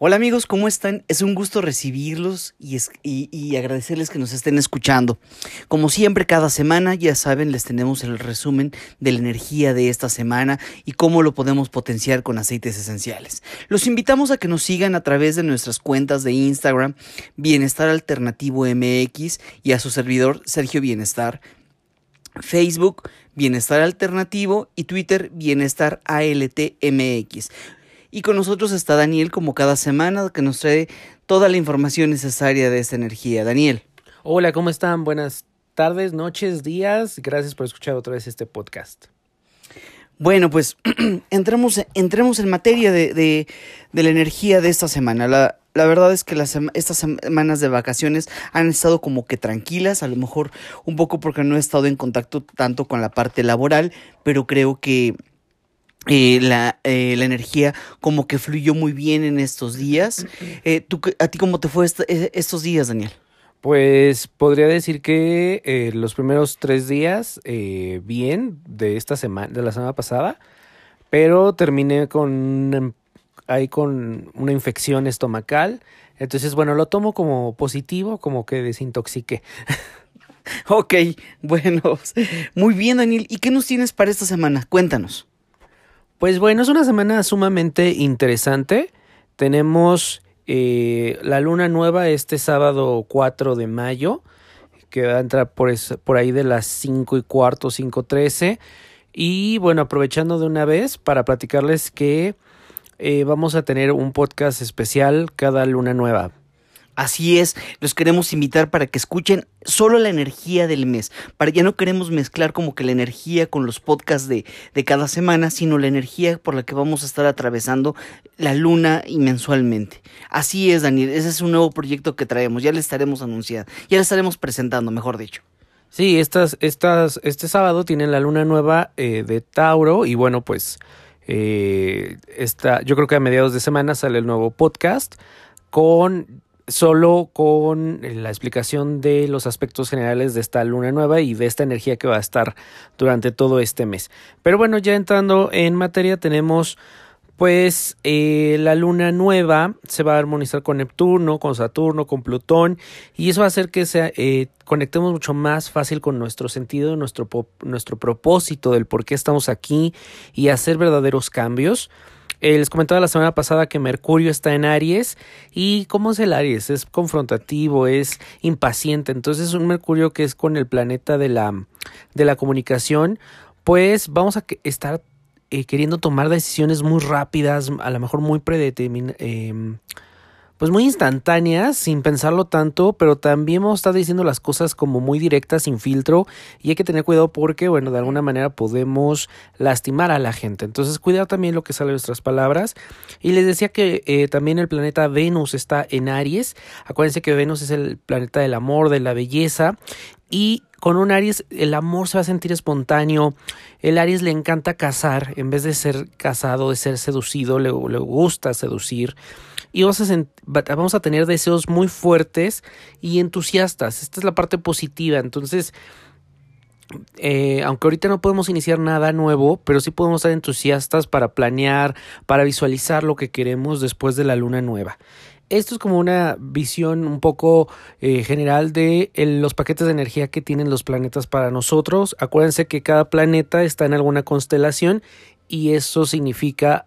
Hola amigos, ¿cómo están? Es un gusto recibirlos y, agradecerles que nos estén escuchando. Como siempre, cada semana, ya saben, les tenemos el resumen de la energía de esta semana y cómo lo podemos potenciar con aceites esenciales. Los invitamos a que nos sigan a través de nuestras cuentas de Instagram, Bienestar Alternativo MX y a su servidor Sergio Bienestar, Facebook, Bienestar Alternativo y Twitter, Bienestar ALTMX. Y con nosotros está Daniel como cada semana que nos trae toda la información necesaria de esta energía. Daniel. Hola, ¿cómo están? Buenas tardes, noches, días. Gracias por escuchar otra vez este podcast. Bueno, pues entremos, entremos en materia de, de, la energía de esta semana. La, la verdad es que las, estas semanas de vacaciones han estado como que tranquilas, a lo mejor un poco porque no he estado en contacto tanto con la parte laboral, pero creo que eh, la, eh, la, energía como que fluyó muy bien en estos días. Eh, ¿tú, ¿A ti cómo te fue estos días, Daniel? Pues podría decir que los primeros tres días bien de esta semana, de la semana pasada, pero terminé con ahí con una infección estomacal. Entonces, bueno, lo tomo como positivo, como que desintoxiqué. ok, bueno, muy bien, Daniel. ¿Y qué nos tienes para esta semana? Cuéntanos. Pues bueno, es una semana sumamente interesante. Tenemos eh, la luna nueva este sábado 4 de mayo, que va a entrar por, por ahí de las 5 y cuarto, 5.13. Y bueno, aprovechando de una vez para platicarles que eh, vamos a tener un podcast especial cada luna nueva. Así es, los queremos invitar para que escuchen solo la energía del mes. Para ya no queremos mezclar como que la energía con los podcasts de, de cada semana, sino la energía por la que vamos a estar atravesando la luna y mensualmente. Así es, Daniel, ese es un nuevo proyecto que traemos, ya le estaremos anunciando, ya le estaremos presentando, mejor dicho. Sí, estas, estas, este sábado tienen la luna nueva eh, de Tauro y bueno, pues eh, yo creo que a mediados de semana sale el nuevo podcast con solo con la explicación de los aspectos generales de esta luna nueva y de esta energía que va a estar durante todo este mes. Pero bueno, ya entrando en materia tenemos pues eh, la luna nueva se va a armonizar con Neptuno, con Saturno, con Plutón y eso va a hacer que se, eh, conectemos mucho más fácil con nuestro sentido, nuestro, nuestro propósito del por qué estamos aquí y hacer verdaderos cambios. Eh, les comentaba la semana pasada que Mercurio está en Aries y ¿cómo es el Aries? Es confrontativo, es impaciente. Entonces un Mercurio que es con el planeta de la, de la comunicación, pues vamos a estar eh, queriendo tomar decisiones muy rápidas, a lo mejor muy predeterminadas. Em, pues muy instantáneas, sin pensarlo tanto, pero también hemos estado diciendo las cosas como muy directas, sin filtro, y hay que tener cuidado porque, bueno, de alguna manera podemos lastimar a la gente. Entonces, cuidado también lo que sale de nuestras palabras. Y les decía que eh, también el planeta Venus está en Aries. Acuérdense que Venus es el planeta del amor, de la belleza, y con un Aries el amor se va a sentir espontáneo. El Aries le encanta cazar, en vez de ser casado, de ser seducido, le gusta seducir y vamos a, tener deseos muy fuertes y entusiastas. Esta es la parte positiva. Entonces, eh, aunque ahorita no podemos iniciar nada nuevo, pero sí podemos estar entusiastas para planear, para visualizar lo que queremos después de la luna nueva. Esto es como una visión un poco eh, general de los paquetes de energía que tienen los planetas para nosotros. Acuérdense que cada planeta está en alguna constelación y eso significa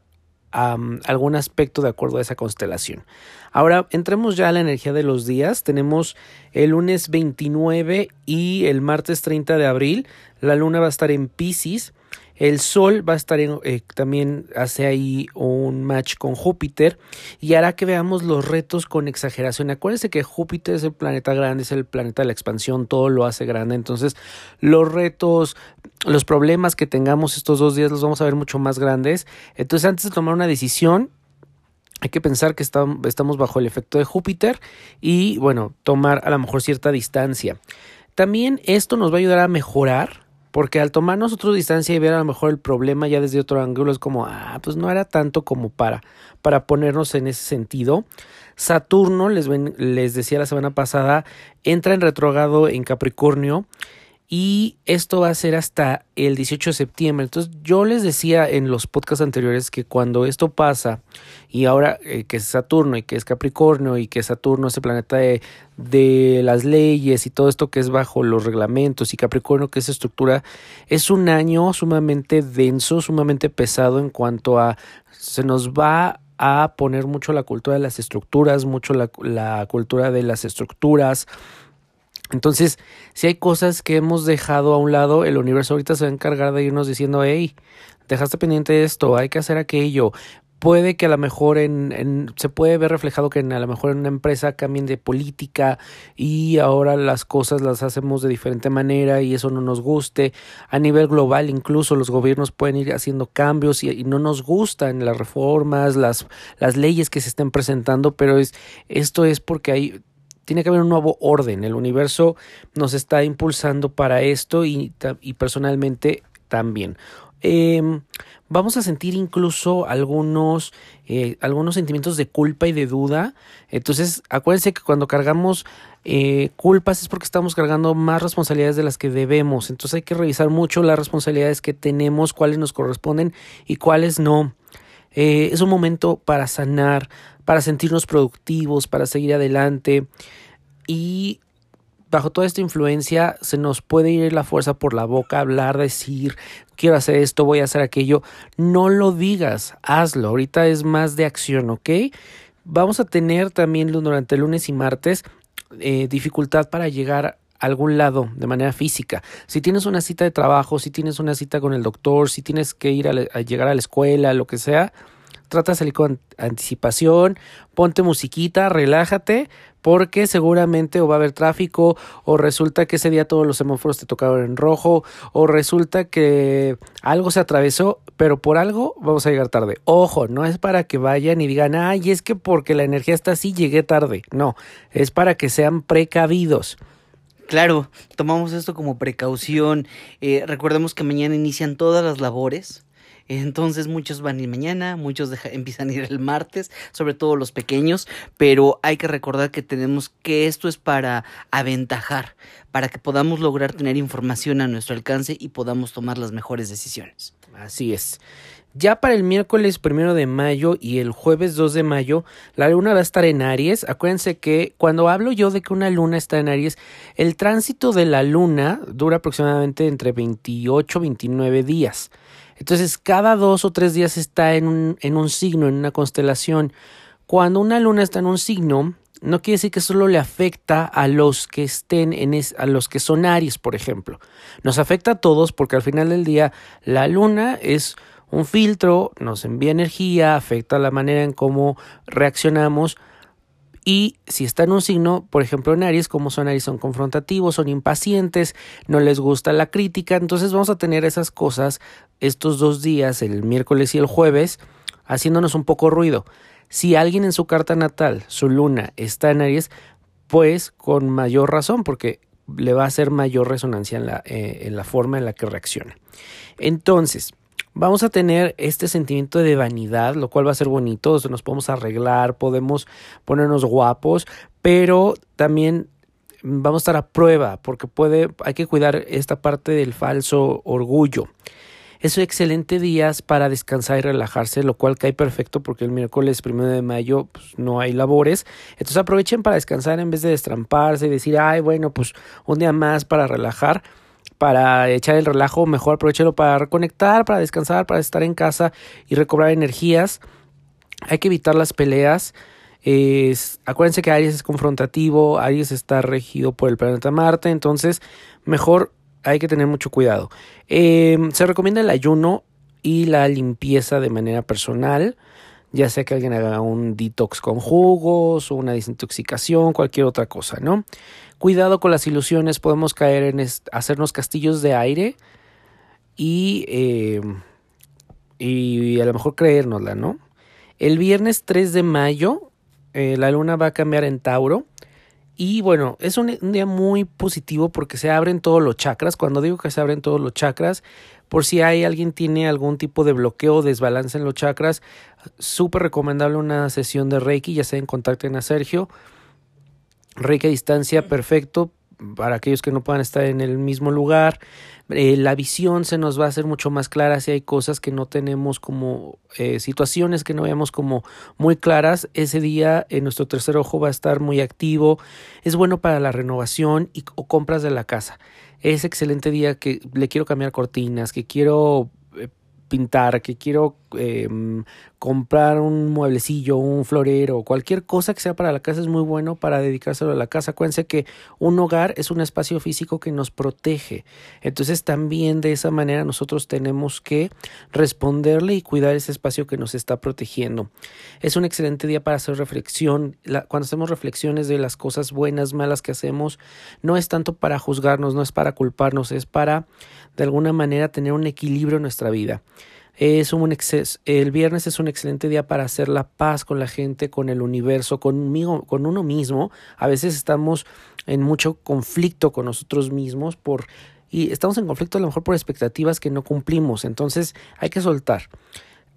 algún aspecto de acuerdo a esa constelación. Ahora entremos ya a la energía de los días. Tenemos el lunes 29 y el martes 30 de abril. La luna va a estar en Pisces. El Sol va a estar eh, también hace ahí un match con Júpiter y hará que veamos los retos con exageración. Acuérdense que Júpiter es el planeta grande, es el planeta de la expansión, todo lo hace grande. Entonces, los retos, los problemas que tengamos estos dos días los vamos a ver mucho más grandes. Entonces, antes de tomar una decisión, hay que pensar que estamos bajo el efecto de Júpiter y, bueno, tomar a lo mejor cierta distancia. También esto nos va a ayudar a mejorar porque al tomar nosotros distancia y ver a lo mejor el problema ya desde otro ángulo es como, ah, pues no era tanto como para, para ponernos en ese sentido. Saturno, les, les decía la semana pasada, entra en retrogrado en Capricornio y esto va a ser hasta el 18 de septiembre. Entonces yo les decía en los podcasts anteriores que cuando esto pasa y ahora eh, que es Saturno y que es Capricornio y que Saturno es el planeta de, de las leyes y todo esto que es bajo los reglamentos y Capricornio que es estructura, es un año sumamente denso, sumamente pesado en cuanto a se nos va a poner mucho la cultura de las estructuras, mucho la, la cultura de las estructuras, entonces, si hay cosas que hemos dejado a un lado, el universo ahorita se va a encargar de irnos diciendo, hey, dejaste pendiente esto, hay que hacer aquello. Puede que a lo mejor en, en, se puede ver reflejado que en, a lo mejor en una empresa cambien de política y ahora las cosas las hacemos de diferente manera y eso no nos guste. A nivel global incluso los gobiernos pueden ir haciendo cambios y, y no nos gustan las reformas, las, las leyes que se estén presentando, pero es, esto es porque hay tiene que haber un nuevo orden. El universo nos está impulsando para esto y, personalmente también. Eh, vamos a sentir incluso algunos, eh, algunos sentimientos de culpa y de duda. Entonces, acuérdense que cuando cargamos eh, culpas es porque estamos cargando más responsabilidades de las que debemos. Entonces hay que revisar mucho las responsabilidades que tenemos, cuáles nos corresponden y cuáles no. Eh, es un momento para sanar, para sentirnos productivos, para seguir adelante y bajo toda esta influencia se nos puede ir la fuerza por la boca, hablar, decir, quiero hacer esto, voy a hacer aquello. No lo digas, hazlo. Ahorita es más de acción, ¿ok? Vamos a tener también durante lunes y martes eh, dificultad para llegar a algún lado de manera física. Si tienes una cita de trabajo, si tienes una cita con el doctor, si tienes que ir a, a llegar a la escuela, lo que sea, trata de salir con anticipación, ponte musiquita, relájate, porque seguramente o va a haber tráfico, o resulta que ese día todos los semáforos te tocaron en rojo, o resulta que algo se atravesó, pero por algo vamos a llegar tarde. Ojo, no es para que vayan y digan, ay, es que porque la energía está así llegué tarde. No, es para que sean precavidos. Claro, tomamos esto como precaución. Eh, recordemos que mañana inician todas las labores. Entonces muchos van a ir mañana, muchos empiezan a ir el martes, sobre todo los pequeños, pero hay que recordar que tenemos que esto es para aventajar, para que podamos lograr tener información a nuestro alcance y podamos tomar las mejores decisiones. Así es. Ya para el miércoles primero de mayo y el jueves 2 de mayo, la luna va a estar en Aries. Acuérdense que cuando hablo yo de que una luna está en Aries, el tránsito de la luna dura aproximadamente entre 28 y 29 días. Entonces, cada dos o tres días está en un, en un signo, en una constelación. Cuando una luna está en un signo, no quiere decir que solo le afecta a los que estén en es, a los que son Aries, por ejemplo. Nos afecta a todos porque al final del día la luna es un filtro, nos envía energía, afecta la manera en cómo reaccionamos y si está en un signo, por ejemplo en Aries, como son Aries, son confrontativos, son impacientes, no les gusta la crítica, entonces vamos a tener esas cosas estos dos días, el miércoles y el jueves, haciéndonos un poco ruido. Si alguien en su carta natal, su luna, está en Aries, pues con mayor razón, porque le va a hacer mayor resonancia en la, eh, en la forma en la que reacciona. Entonces, vamos a tener este sentimiento de vanidad, lo cual va a ser bonito, nos podemos arreglar, podemos ponernos guapos, pero también vamos a estar a prueba porque puede hay que cuidar esta parte del falso orgullo. Es un excelente día para descansar y relajarse, lo cual cae perfecto porque el miércoles primero de mayo pues, no hay labores. Entonces aprovechen para descansar en vez de destramparse y decir, ay, bueno, pues un día más para relajar para echar el relajo, mejor aprovechelo para reconectar, para descansar, para estar en casa y recobrar energías. Hay que evitar las peleas. Es, acuérdense que Aries es confrontativo, Aries está regido por el planeta Marte, entonces mejor hay que tener mucho cuidado. Eh, se recomienda el ayuno y la limpieza de manera personal, ya sea que alguien haga un detox con jugos o una desintoxicación, cualquier otra cosa, ¿no? Cuidado con las ilusiones, podemos caer en hacernos castillos de aire y, eh, y a lo mejor creérnosla, ¿no? El viernes 3 de mayo eh, la luna va a cambiar en Tauro. Y bueno, es un, día muy positivo porque se abren todos los chakras. Cuando digo que se abren todos los chakras, por si hay alguien tiene algún tipo de bloqueo o desbalance en los chakras, súper recomendable una sesión de Reiki, ya sea en contacten a Sergio Reiki a distancia, perfecto. para aquellos que no puedan estar en el mismo lugar. Eh, la visión se nos va a hacer mucho más clara si hay cosas que no tenemos como eh, situaciones que no veamos como muy claras. Ese día en nuestro tercer ojo va a estar muy activo. Es bueno para la renovación y, o compras de la casa. Es excelente día que le quiero cambiar cortinas, que quiero pintar, que quiero em, comprar un mueblecillo, un florero, cualquier cosa que sea para la casa es muy bueno para dedicárselo a la casa. Acuérdense que un hogar es un espacio físico que nos protege. Entonces también de esa manera nosotros tenemos que responderle y cuidar ese espacio que nos está protegiendo. Es un excelente día para hacer reflexión. cuando hacemos reflexiones de las cosas buenas, malas que hacemos, no es tanto para juzgarnos, no es para culparnos, es para de alguna manera tener un equilibrio en nuestra vida. Es un exceso, el viernes es un excelente día para hacer la paz con la gente, con el universo, conmigo, con uno mismo. A veces estamos en mucho conflicto con nosotros mismos por y estamos en conflicto a lo mejor por expectativas que no cumplimos. Entonces hay que soltar.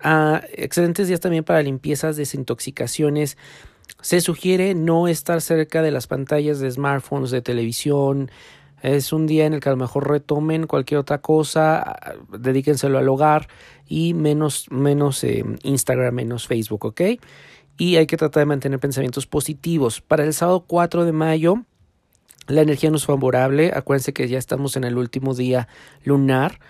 Ah, excelentes días también para limpiezas, desintoxicaciones. Se sugiere no estar cerca de las pantallas de smartphones, de televisión, es un día en el que a lo mejor retomen cualquier otra cosa, dedíquenselo al hogar y menos, menos eh, Instagram, menos Facebook, ¿ok? Y hay que tratar de mantener pensamientos positivos. Para el sábado 4 de mayo, la energía no es favorable. Acuérdense que ya estamos en el último día lunar.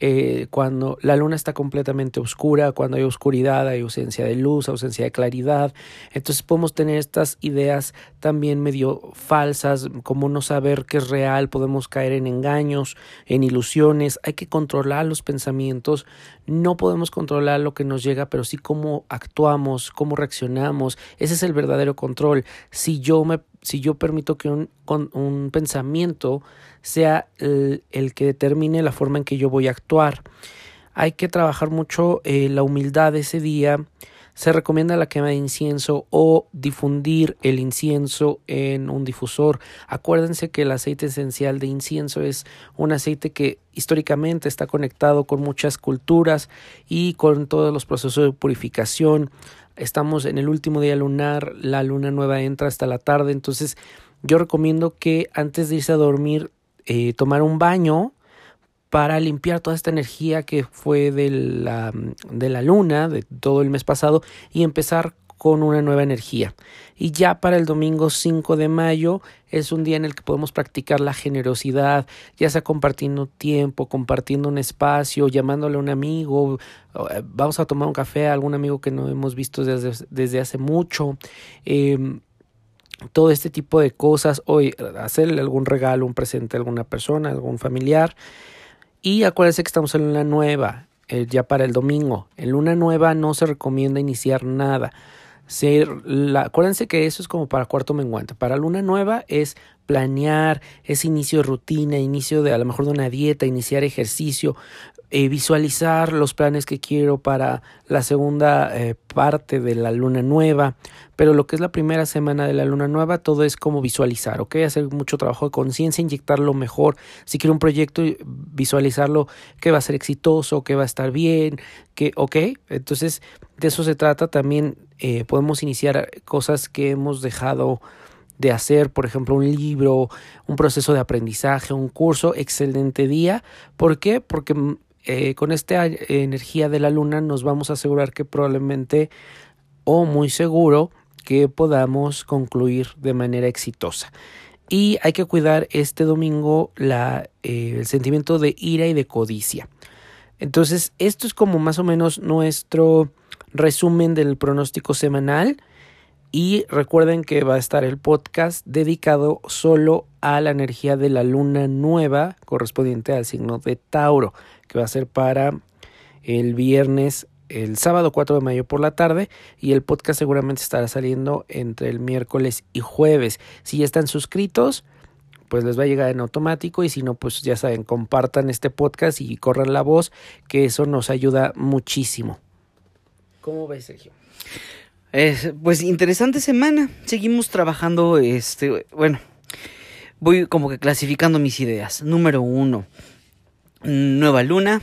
Eh, cuando la luna está completamente oscura, cuando hay oscuridad, hay ausencia de luz, ausencia de claridad. Entonces podemos tener estas ideas también medio falsas, como no saber qué es real, podemos caer en engaños, en ilusiones. Hay que controlar los pensamientos. No podemos controlar lo que nos llega, pero sí cómo actuamos, cómo reaccionamos. Ese es el verdadero control. Si yo me si yo permito que un, un pensamiento sea el, que determine la forma en que yo voy a actuar. Hay que trabajar mucho eh, la humildad ese día. Se recomienda la quema de incienso o difundir el incienso en un difusor. Acuérdense que el aceite esencial de incienso es un aceite que históricamente está conectado con muchas culturas y con todos los procesos de purificación. Estamos en el último día lunar, la luna nueva entra hasta la tarde, entonces yo recomiendo que antes de irse a dormir eh, tomar un baño para limpiar toda esta energía que fue de la, de la luna, de todo el mes pasado, y empezar con una nueva energía. Y ya para el domingo 5 de mayo es un día en el que podemos practicar la generosidad, ya sea compartiendo tiempo, compartiendo un espacio, llamándole a un amigo, eh, vamos a tomar un café a algún amigo que no hemos visto desde, desde hace mucho. Eh, todo este tipo de cosas, hoy hacerle algún regalo, un presente a alguna persona, algún familiar. Y acuérdense que estamos en luna nueva, eh, ya para el domingo. En luna nueva no se recomienda iniciar nada. acuérdense que eso es como para cuarto menguante. Para luna nueva es planear, es inicio de rutina, inicio de a lo mejor de una dieta, iniciar ejercicio, eh, visualizar los planes que quiero para la segunda eh, parte de la luna nueva, pero lo que es la primera semana de la luna nueva, todo es como visualizar, ¿ok? Hacer mucho trabajo de conciencia, inyectarlo mejor, si quiero un proyecto, visualizarlo que va a ser exitoso, que va a estar bien, que, ¿ok? Entonces, de eso se trata también, eh, podemos iniciar cosas que hemos dejado de hacer, por ejemplo, un libro, un proceso de aprendizaje, un curso, excelente día. ¿Por qué? Porque eh, con esta energía de la luna nos vamos a asegurar que probablemente o muy seguro que podamos concluir de manera exitosa. Y hay que cuidar este domingo la, eh, el sentimiento de ira y de codicia. Entonces, esto es como más o menos nuestro resumen del pronóstico semanal. Y recuerden que va a estar el podcast dedicado solo a la energía de la luna nueva correspondiente al signo de Tauro, que va a ser para el viernes, el sábado 4 de mayo por la tarde y el podcast seguramente estará saliendo entre el miércoles y jueves. Si ya están suscritos, pues les va a llegar en automático y si no, pues ya saben, compartan este podcast y corran la voz, que eso nos ayuda muchísimo. ¿Cómo ves, Sergio? Pues interesante semana. Seguimos trabajando, este, bueno, voy como que clasificando mis ideas. Número uno, nueva luna.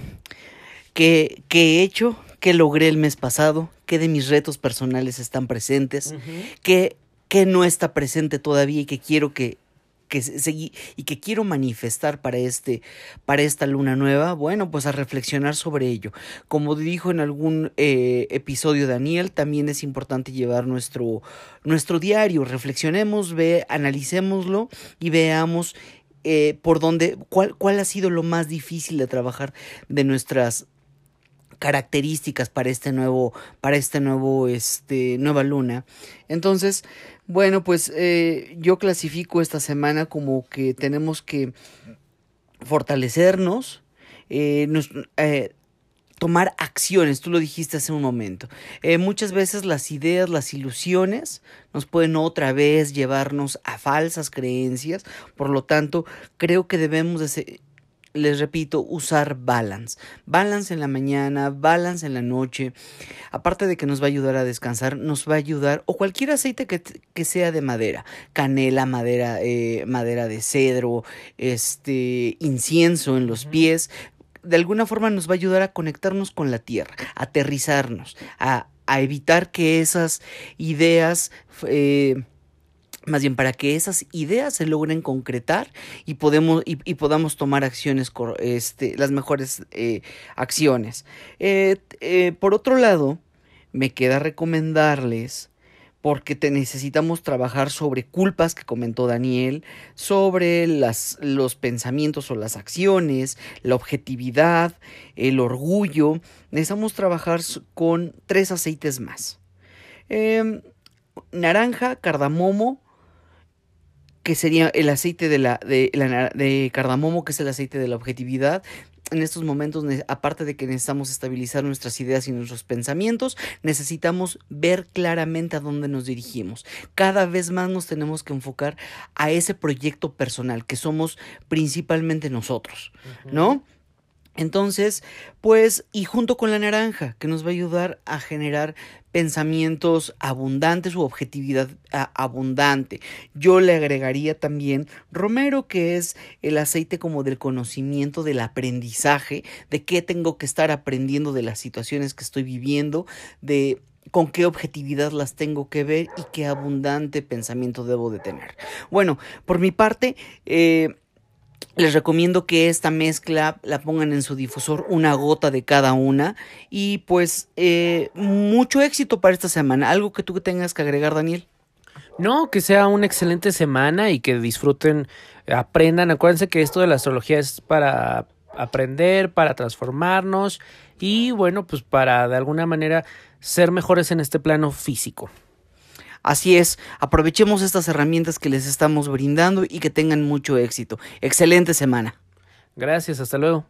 ¿Qué, he hecho? ¿Qué logré el mes pasado? ¿Qué de mis retos personales están presentes? ¿Qué, ¿Qué no está presente todavía y que quiero que que seguí y que quiero manifestar para este para esta luna nueva bueno pues a reflexionar sobre ello. Como dijo en algún eh, episodio Daniel también es importante llevar nuestro nuestro diario. Reflexionemos ve analicémoslo y veamos eh, por dónde cuál cuál ha sido lo más difícil de trabajar de nuestras características para este nuevo, para este nuevo, este, nueva luna. Entonces, bueno, pues eh, yo clasifico esta semana como que tenemos que fortalecernos, eh, eh, tomar acciones, tú lo dijiste hace un momento. muchas veces las ideas, las ilusiones nos pueden otra vez llevarnos a falsas creencias, por lo tanto, creo que debemos de les repito, usar balance. Balance en la mañana, balance en la noche. Aparte de que nos va a ayudar a descansar, nos va a ayudar, o cualquier aceite que, que sea de madera, canela, madera, eh, madera de cedro, este, incienso en los pies, de alguna forma nos va a ayudar a conectarnos con la tierra, a aterrizarnos, a, a evitar que esas ideas... Eh, más bien para que esas ideas se logren concretar y, podemos, y, podamos tomar acciones, este, las mejores eh, acciones. Eh, eh, por otro lado, me queda recomendarles porque te necesitamos trabajar sobre culpas que comentó Daniel, sobre las, los pensamientos o las acciones, la objetividad, el orgullo. Necesitamos trabajar con tres aceites más. Em, naranja, cardamomo, que sería el aceite de la, de, cardamomo, que es el aceite de la objetividad. En estos momentos, aparte de que necesitamos estabilizar nuestras ideas y nuestros pensamientos, necesitamos ver claramente a dónde nos dirigimos. Cada vez más nos tenemos que enfocar a ese proyecto personal, que somos principalmente nosotros, ¿no? Entonces, pues, y junto con la naranja, que nos va a ayudar a generar pensamientos abundantes u objetividad abundante. Yo le agregaría también romero, que es el aceite como del conocimiento, del aprendizaje, de qué tengo que estar aprendiendo de las situaciones que estoy viviendo, de con qué objetividad las tengo que ver y qué abundante pensamiento debo de tener. Bueno, por mi parte, eh, les recomiendo que esta mezcla la pongan en su difusor, una gota de cada una. Y pues eh, mucho éxito para esta semana. ¿Algo que tú tengas que agregar, Daniel? No, que sea una excelente semana y que disfruten, aprendan. Acuérdense que esto de la astrología es para aprender, para transformarnos y bueno, pues para de alguna manera ser mejores en este plano físico. Así es, aprovechemos estas herramientas que les estamos brindando y que tengan mucho éxito. Excelente semana. Gracias, hasta luego.